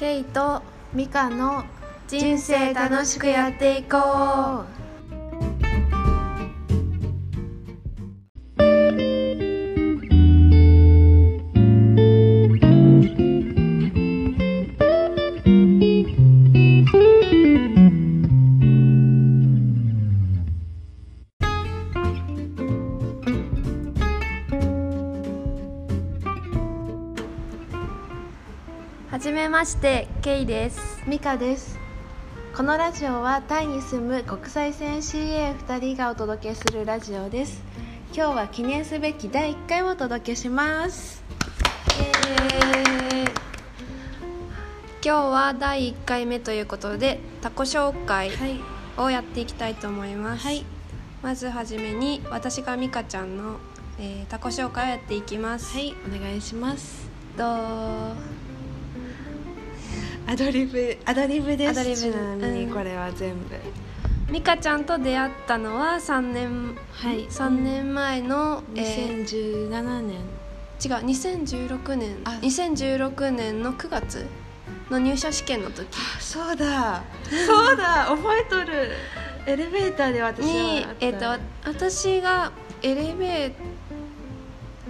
ケイとミカの人生楽しくやっていこう。ましてケイです。ミカです。このラジオはタイに住む国際線 CA2 人がお届けするラジオです。今日は記念すべき第1回をお届けします。今日は第1回目ということでタコ紹介はい。をやっていきたいと思います、はい。まずはじめに私がミカちゃんの、えータコ紹介をやっていきます、はいお願いします。どう？アドリブアドリブです。アドリブちなみにうんこれは全部、ミカちゃんと出会ったのは3年はい。3年前の、えー2017年。違う2016年。あ。2016年の9月の入社試験の時。そうだ。そうだ。覚えとる。エレベーターで私はにえっ、と私がエレベー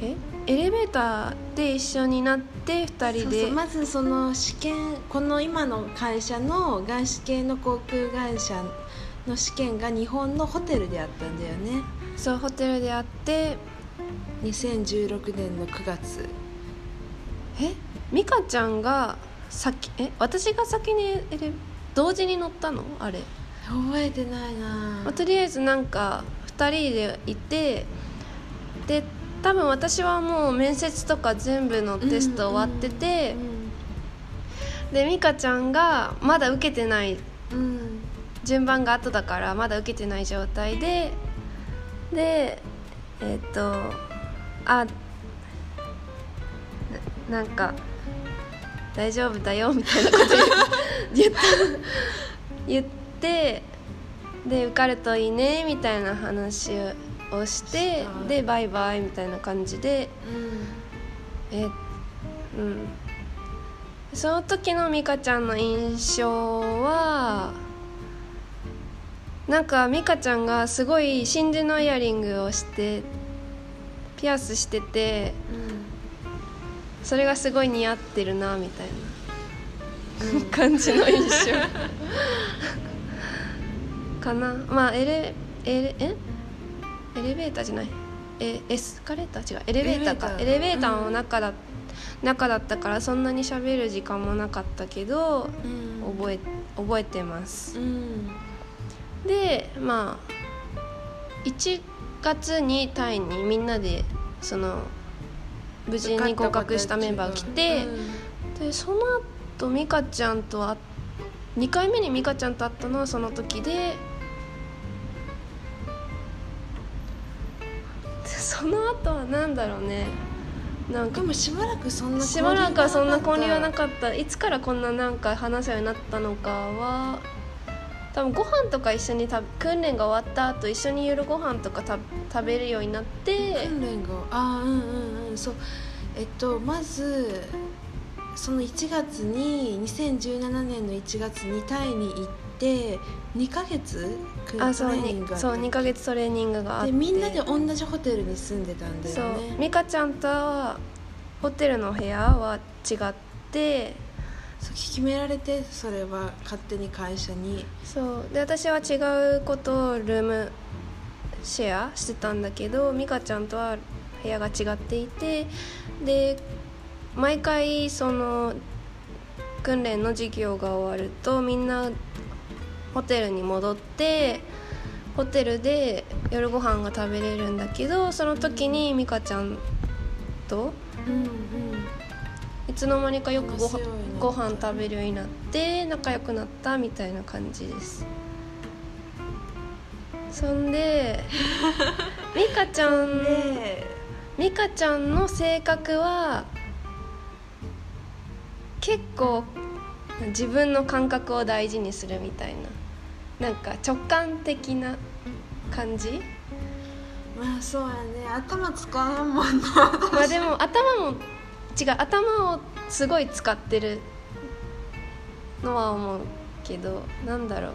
え？エレベーターで一緒になって2人で。まずその試験この今の会社の外資系の航空会社の試験が日本のホテルであったんだよね。そうホテルで会って2016年の9月。え？美香ちゃんが先え？私が先に同時に乗ったの？あれ、覚えてないなまあ、とりあえずなんか2人でいてで多分私はもう面接とか全部のテスト終わってて、で美香ちゃんがまだ受けてないうん、うん順番が後だからまだ受けてない状態ででえっ、とあななんか大丈夫だよみたいなこと言った言ってで受かるといいねみたいな話をしてでバイバイみたいな感じでえうん。その時の美香ちゃんの印象はなんか美香ちゃんがすごい真珠のイヤリングをしてピアスしててそれがすごい似合ってるなみたいうん。な感じの印象。かな。まあエレエレえ？エレベーターじゃない。えエスカレーター？違う。エレベーターか。エエレベーターの中だ,、中だったからそんなに喋る時間もなかったけどうん。覚え覚えてます。うん。でまあ1月にタイにみんなでその無事に合格したメンバーが来て、でその後美香ちゃんと会っ2回目に美香ちゃんと会ったのはその時でその後は何だろうね。なんかでもしばらくそんなしばらくはそんな交流はなっかった。いつからこんななんか話すようになったのかは多分ご飯とか一緒にた訓練が終わった後一緒に夜ご飯とかた食べるようになって。訓練があーうんうんうんそう。えっとまずその1月に2017年の1月にタイに行って2ヶ月くあそうトレーニンにグがあったそう2ヶ月トレーニングがあって。でみんなで同じホテルに住んでたんだそうよね美香ちゃんとはホテルの部屋は違って。そう決められてそれは勝手に会社に。そうで私は違うことをルームシェアしてたんだけど美香ちゃんとは部屋が違っていて。で毎回その訓練の授業が終わるとみんなホテルに戻ってホテルで夜ご飯が食べれるんだけどその時に美香ちゃんとうんうん。いつの間にかよくごご飯食べるようになって仲良くなったみたいな感じです。そんで 美香ちゃんで美香ちゃんの性格は結構自分の感覚を大事にするみたいななんか直感的な感じ？まあそうやね。頭使えんもんな。まあでも頭も違う頭をすごい使ってるのは思うけどなんだろう。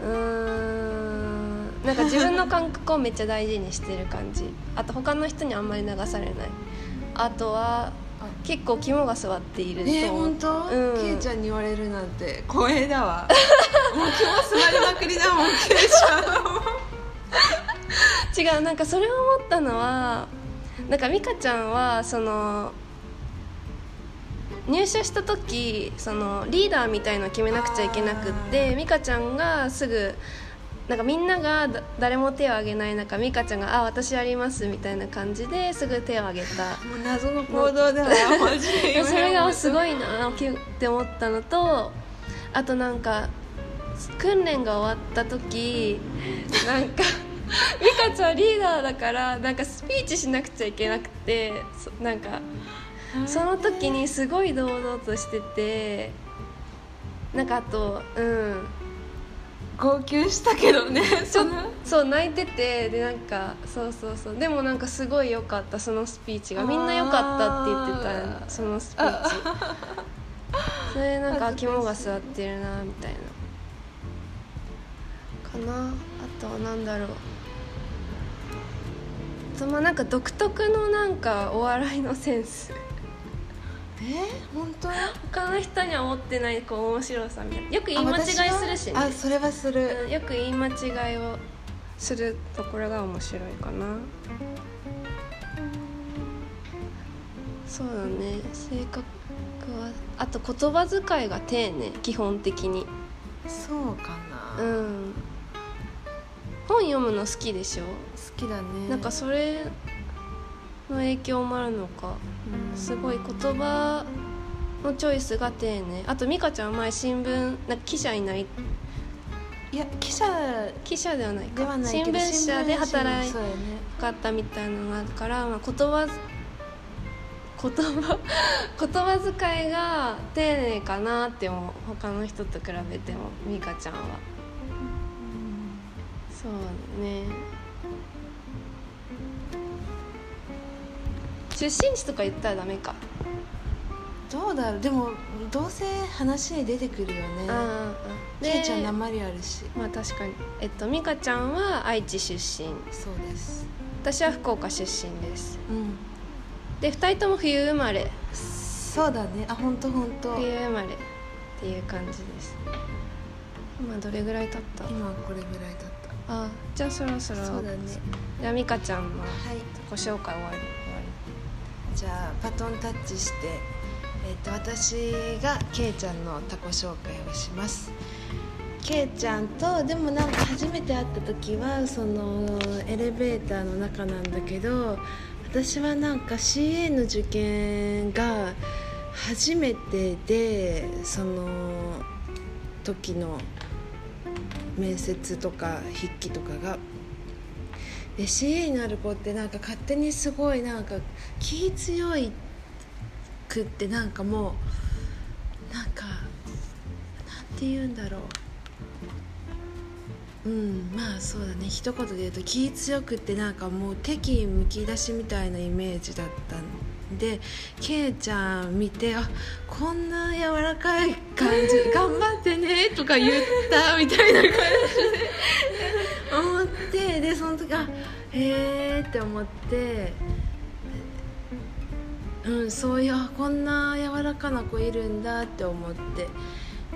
うーんなんか自分の感覚をめっちゃ大事にしてる感じ。あと他の人にあんまり流されない。あとは結構肝が座っていると。えー、本当、うん。ケイちゃんに言われるなんて。光栄だわ。もう気も座りまくりだもんケイちゃん。違うなんかそれを思ったのはなんか美香ちゃんはその入社した時そのリーダーみたいのを決めなくちゃいけなくって美香ちゃんがすぐなんかみんながだ誰も手を挙げない中美香ちゃんが「あ私やります」みたいな感じですぐ手を挙げた。もう謎の行動だわマジで それがすごいいなって思ったのとあとなんか訓練が終わった時なんか美香ちゃんリーダーだからなんかスピーチしなくちゃいけなくてそなんかその時にすごい堂々としててなんかあとうん号泣したけどね その。そう泣いててでなんかそうそうそう。でもなんかすごい良かったそのスピーチが。みんな良かったって言ってたそのスピーチ。それなんか肝が座ってるなみたいな。かな。あとはなんだろう。あとまあなんか独特のなんかお笑いのセンスえ本当？他の人には持ってないこう面白さみたいな。よく言い間違いするしね。あそれはする、うんよく言い間違いをするところが面白いかな。そうだね。性格はあと言葉遣いが丁寧基本的に。そうかな、好うん。本読むの好きでしょ、きだね。なんかそれの影響もあるのか。うん。すごい言葉のチョイスが丁寧。あと美香ちゃんは前新聞なんか記者になりいや記者記者ではないか。新聞社で働いかったみたいなのがあるから、まあ、言葉言葉 言葉遣いが丁寧かなって思う。他の人と比べても美香ちゃんは。そうね出身地とか言ったらダメか。どうだろう。でもどうせ話に出てくるよね。ああケイちゃん鉛あるし。まあ確かに。えっと美香ちゃんは愛知出身。そうです。私は福岡出身です。うん。で2人とも冬生まれ。そうだね。あ本当本当。冬生まれっていう感じです。今どれぐらい経った？今これぐらいだった。あじゃあそろそろ。そうだね。じゃあ美香ちゃんのはい。自己紹介終わりじゃあバトンタッチして、えっと私がケイちゃんのタコ紹介をします。ケイちゃんとでもなんか初めて会った時はそのエレベーターの中なんだけど私はなんか CA の受験が初めてでその時の面接とか筆記とかがで CA になる子ってなんか勝手にすごいなんか気強いくってなんかもうなんかなんて言うんだろう。うんまあそうだね。一言で言うと気強くってなんかもう敵むき出しみたいなイメージだったんでケイちゃん見てあこんな柔らかい感じ頑張ってねとか言ったみたいな感じで。思ってでその時あへえって思ってうんそういうあこんな柔らかな子いるんだって思って。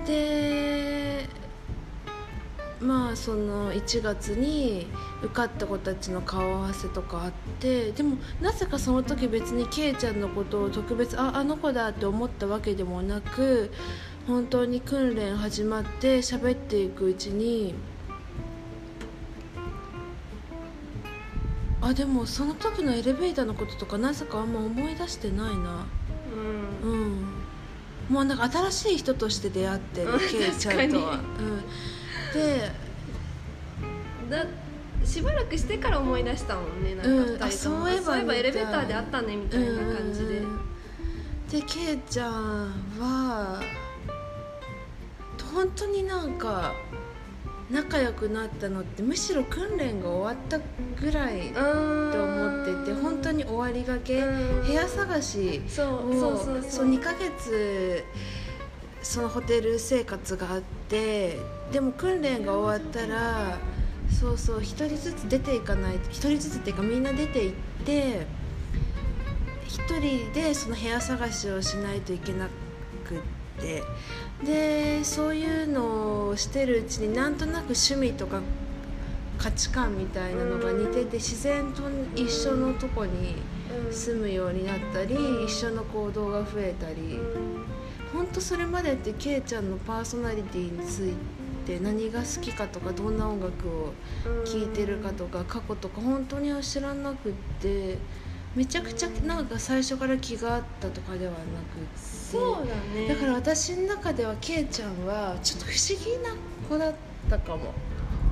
でまあその1月に受かった子たちの顔合わせとかあってでもなぜかその時別にケイちゃんのことを特別ああの子だって思ったわけでもなく本当に訓練始まって喋っていくうちにあでもその時のエレベーターのこととかなぜかあんま思い出してないな。うん。うん。もうなんか新しい人として出会ってるうん。ケイちゃんとは、確うん、でだしばらくしてから思い出したもんねなんかうん2人とも、あそういえばそういえばエレベーターで会ったねみたいな感じで、うん。でケイちゃんは本当になんか仲良くなったのってむしろ訓練が終わったぐらいって思ってて本当に終わりがけうん。部屋探しそうをそうそうそう。2ヶ月そのホテル生活があってでも訓練が終わったらそうそう1人ずつ出ていかない1人ずつっていうかみんな出て行って1人でその部屋探しをしないといけなくってでそういうのをしてるうちになんとなく趣味とか価値観みたいなのが似てて自然と一緒のとこに住むようになったり一緒の行動が増えたり本当それまでってケイちゃんのパーソナリティについて何が好きかとかどんな音楽を聴いてるかとか過去とか本当には知らなくってめちゃくちゃなんか最初から気があったとかではなくそうだね。だから私の中ではケイちゃんはちょっと不思議な子だったかも。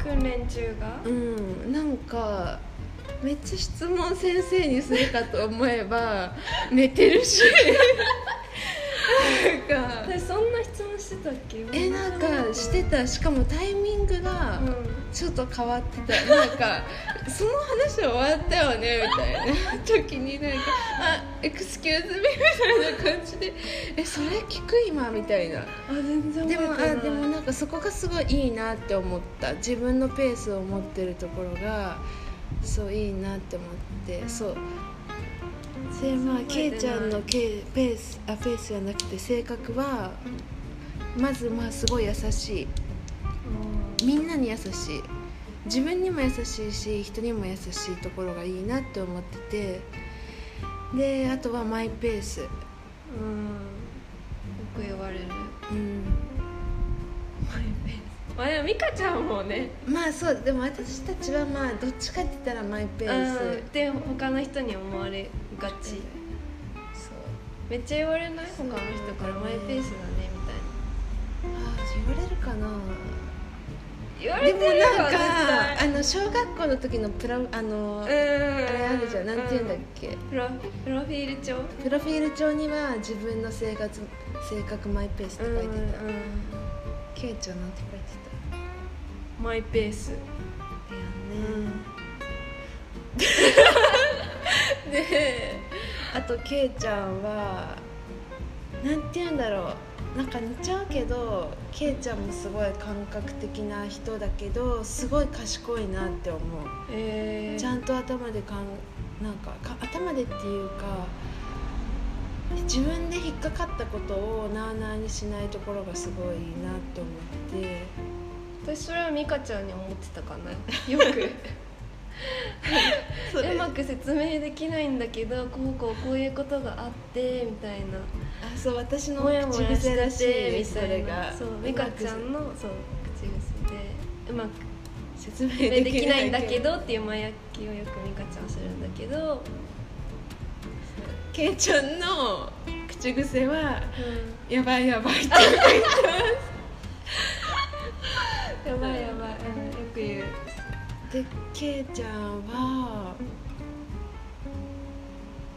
訓練中が？うん。なんかめっちゃ質問先生にするかと思えば 寝てるし。なんか私そんな質問してたっけ？えなんかしてた。しかもタイミングがうん。ちょっと変わってた。なんかその話終わったよねみたいな。時になんか「あエクスキューズミ」みたいな感じで「えそれ聞く今」みたいな。あ全然でもあでもなんかそこがすごいいいなって思った。自分のペースを持ってるところがそういいなって思って。そう。でまあケイちゃんのケペースあペースじゃなくて性格はまずまあすごい優しい。みんなに優しい自分にも優しいし人にも優しいところがいいなって思ってて。であとはマイペース。うんよく言われる。うん。まあでも美香ちゃんもね。まあそうでも私たちはまあどっちかって言ったらマイペース。うんで他の人に思われがち。そう。めっちゃ言われない？他の人からマイペースだねみたいあー言われるかなでもなんか絶あの小学校の時のプラあの、あれあるじゃんなんて言うんだっけ？プロプロフィール帳？プロフィール帳には自分の生活性格マイペースって書いてた、ケイちゃんなんて書いてマイペース。たうん。であとケイちゃんはなんて言うんだろうなんか似ちゃうけどケイちゃんもすごい感覚的な人だけどすごい賢いなって思う。えー、ちゃんと頭でかんなんかか頭でっていうか自分で引っかかったことをなあなあにしないところがすごいいいなって思って。私それは美香ちゃんに思ってたかな。よく。うまく説明できないんだけどこうこうこういうことがあってみたいな。あそう私の口や癖らしいみそたいなれが。そうう美香ちゃんのそう口癖。でうまく説明できないんだけどどっていう前焼きをよく美香ちゃんはするんだけど、ケイちゃんの口癖は「やばいやばい」ってやばいやばい、うん、よく言う。でケイちゃんは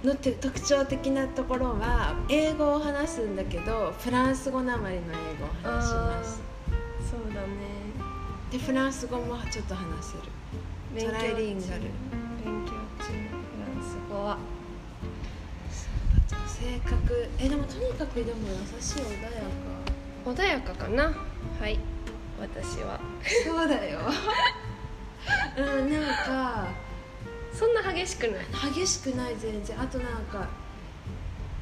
のて特徴的なところは英語を話すんだけどフランス語なまりの英語を話します。そうだね。でフランス語もちょっと話せる。勉強トライリンガル。勉強中フランス語は。性格。えでもとにかくでも優しい穏やか。穏やかかな？はい。私は。そうだよ。うんなんかそんな激しくない？激しくない全然。あとなんか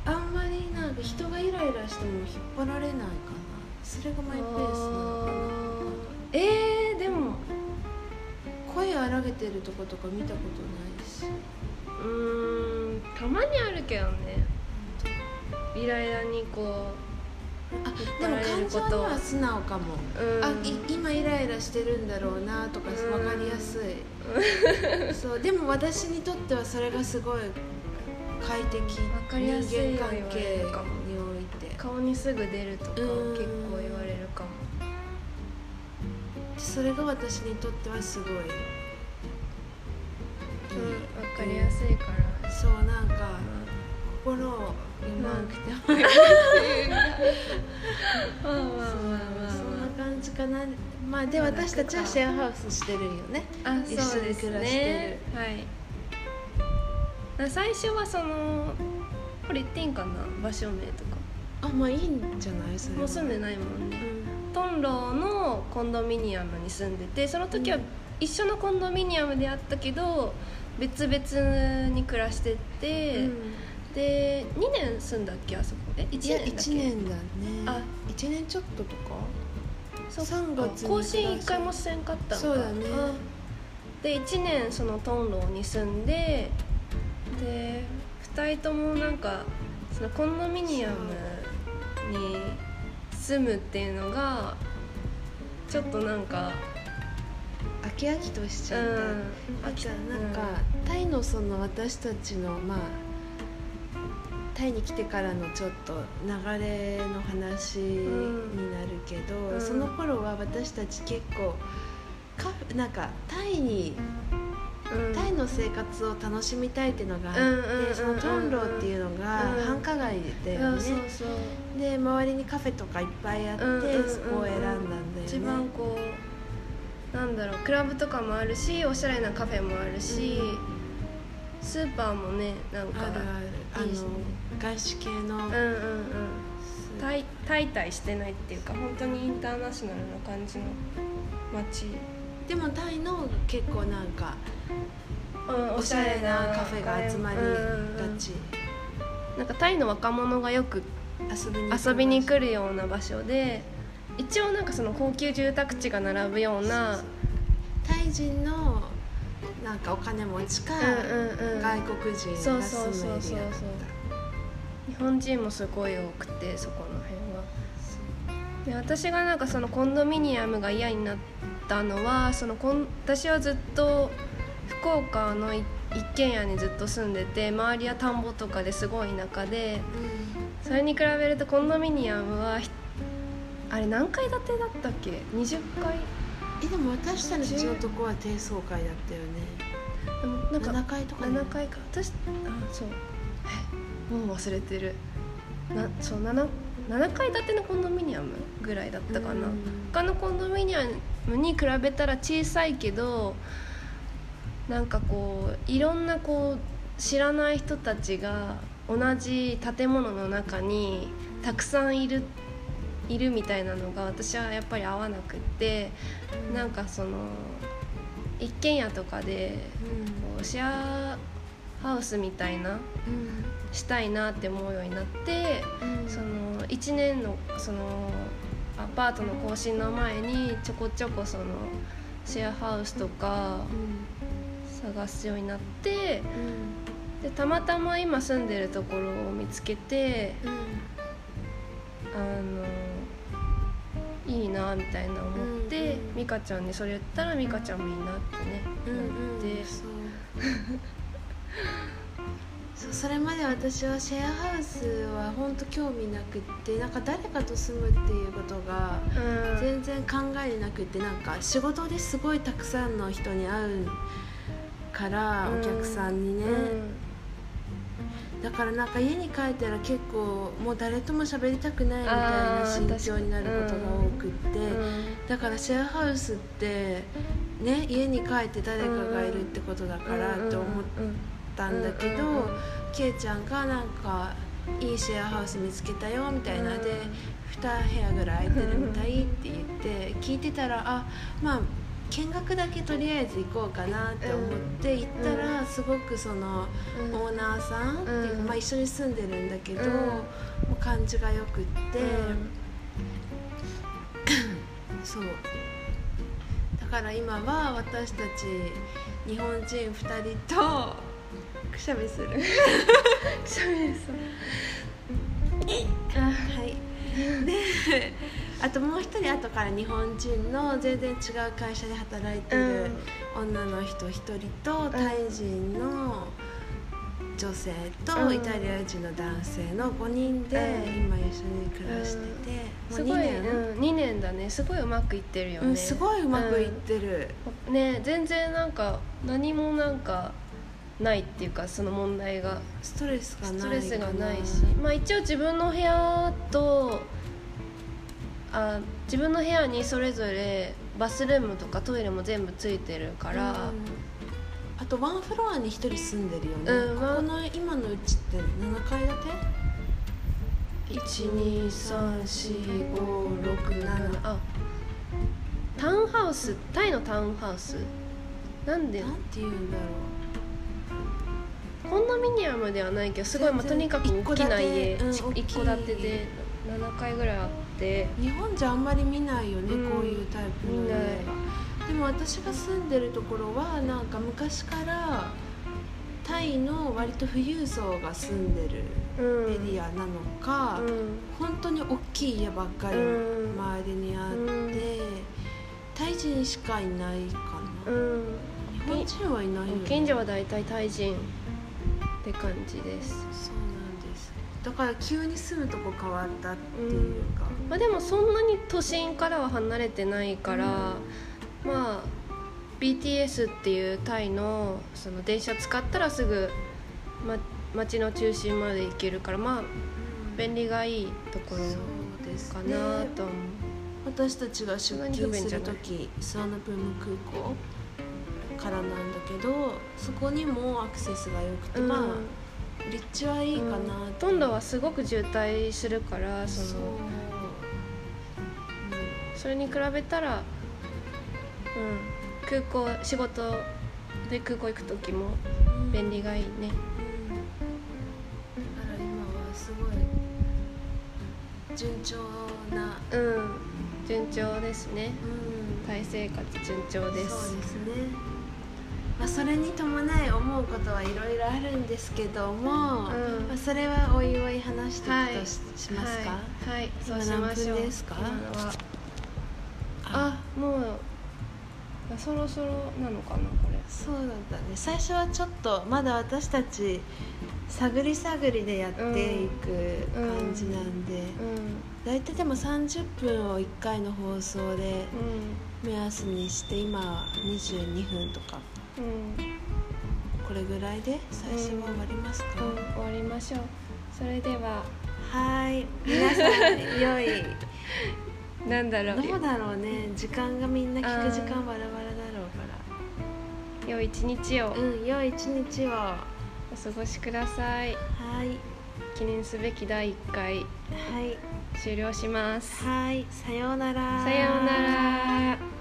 あんまりなんか人がイライラしても引っ張られないかな。それがマイペースなのかな。えー、でも。声荒げてるとことか見たことないし。うーんたまにあるけどね。イライラにこあでも感情には素直かも。あい今イライラしてるんだろうなとかうん。分かりやすい。そうでも私にとってはそれがすごい快適分かりやすい人間関係にるかもおいて。顔にすぐ出るとか結うん。構言われるかも。それが私にとってはすごい、うん分かりやすいから。そうなんか心を読まなくてもいいっていうかまあまあまあまあそんなま感じかな。まあで私たちはシェアハウスしてるんよね。ああ一緒です暮らしてねはいあ最初はそのこれ言っていいんかな場所名とか。あまあいいんじゃない？それは。もう住んでないもんうねん。トンロのコンドミニアムに住んでてその時はうん。一緒のコンドミニアムであったけど別々に暮らしてて、で2年住んだっけあそこえ1いや年だっけ？1年だね。あ。1年ちょっととか？そっか3月に更新1回もせんかったんか。そうだね。あで1年そのトンロに住んでで2人ともなんかそのコンドミニアムに住むっていうのがちょっとなんか飽き飽きとしちゃった、うん。あとはなんか、タイのその私たちのまあタイに来てからのちょっと流れの話になるけど、うん。その頃は私たち結構カフなんかタイにうん。タイの生活を楽しみたいっていうのがあって、うんそのトンロっていうのがうん。繁華街だそうそう。で周りにカフェとかいっぱいあって、そこを選んだんだよね。一番こうなんだろうクラブとかもあるしおしゃれなカフェもあるし、スーパーもねなんかあるあるあいいしね。の外資系の、うんうんうん。タイタイタイしてないっていうか本当にインターナショナルな感じの街、でもタイの結構なんかうんおしゃれなカフェが集まりうんうんうん。がちなんかタイの若者がよく遊びに来るるような場所で一応なんかその高級住宅地が並ぶようなタイ人のなんかお金持ちか、うんうんうん。外国人そうがそうそうそう住むエリアだった日本人もすごい多くてそこの辺は。で私がなんかそのコンドミニアムが嫌になったのはそのコン私はずっと福岡のい一軒家にずっと住んでて周りは田んぼとかですごい田舎で。それに比べるとコンドミニアムはひあれ何階建てだったっけ？20階？えでも私たちのとこは低層階だったよね。でもなんか7階とかね。7階か。私あそう。えもう忘れてる。なそう 7, 7階建てのコンドミニアムぐらいだったかな、うん。他のコンドミニアムに比べたら小さいけどなんかこういろんなこう知らない人たちが同じ建物の中にたくさんいるいるみたいなのが私はやっぱり合わなくってなんかその一軒家とかでこうシェアハウスみたいなうん。したいなって思うようになってうん。その1年のそのアパートの更新の前にちょこちょこそのシェアハウスとか探すようになってでたまたま今住んでるところを見つけてあのいいなみたいな思って、うんうん。美香ちゃんにそれ言ったら美香ちゃんもいいなってねうんうん思って。そう。そうそれまで私はシェアハウスは本当興味なくってなんか誰かと住むっていうことがうん。全然考えなくってなんか仕事ですごいたくさんの人に会うからうん。お客さんにね、だからなんか家に帰ったら結構もう誰とも喋りたくないみたいな心境になることが多くって、うん。だからシェアハウスってね家に帰って誰かがいるってことだからって思ったんだけど、うんうんうんケイちゃんがなんかいいシェアハウス見つけたよみたいなで、2部屋ぐらい空いてるみたいって言って聞いてたらあまあ見学だけとりあえず行こうかなって思って行ったらすごくそのうん。オーナーさんっていうまあ、一緒に住んでるんだけど、うん。もう感じがよくって、そう。だから今は私たち日本人2人とくしゃみする。しゃべりそうあはいであともう一人後から日本人の全然違う会社で働いてる女の人一人とタイ人の女性とうん。イタリア人の男性の5人でうん。今一緒に暮らしてて、すごい、もう2年、うん、2年だね。すごいうまくいってるよね、うん、すごいうまくいってる、うん。ね全然なんか何もなんかないっていうかその問題が。ストレスがないストレスがないし。まあ一応自分の部屋とあ自分の部屋にそれぞれバスルームとかトイレも全部ついてるから、うん。あとワンフロアに1人住んでるよね、うんここの今のうちって7階建て？1234567あタウンハウス？タイのタウンハウス？なんで？なんて言うんだろコンドミニアムではないけどすごい、まあ、とにかく大きな家。一戸建て。うん一戸建てで7階ぐらいあって。う日本じゃあんまり見ないよね、うん。こういうタイプの家見ない。はでも私が住んでるところはなんか昔からタイの割と富裕層が住んでるうん。エリアなのか、うん。本当に大きい家ばっかりうん。周りにあって、うんタイ人しかいないかな、うん。日本人はいないよね。近所は大体タイ人って感じですだから急に住むとこ変わったっていうか、まあ、でもそんなに都心からは離れてないから、まあ BTS っていうタイのその電車使ったらすぐ、ま、街の中心まで行けるからまあ便利がいいところかねなと思う、私たちが出勤する時スワナプーム空港からなんだけどそこにもアクセスが良くて、うん。まあ立地はいいかなって、ほとんどはすごく渋滞するからそそう。のそれに比べたら、うん、空港仕事で空港行く時もうん。便利がいいね。うん。だから今はすごい順調な、うん。順調ですね。うん。タイ生活順調です。そうですね、まあ、それに伴い思うことはいろいろあるんですけども、うん。まあ、それはおいおい話していはいくとし,、ますか、はい、はい、そう今しましょう。何分ですか？あもうそろそろなのかなこれ。そうなんだね。最初はちょっとまだ私たち探り探りでやっていく感じなんで、う大体でも30分を1回の放送でんうん。目安にして今は22分とか。うんこれぐらいで最初は終わりますか、うん終わりましょう。それでは。はい。皆さん良い。なんだろう。どうだろうね。時間がみんな聞く時間バラバラだろうか良い一日を。らうん良い一日を。はお過ごしください。い。記念すべき第1回。はい。終了します。はい。さようなら。さようなら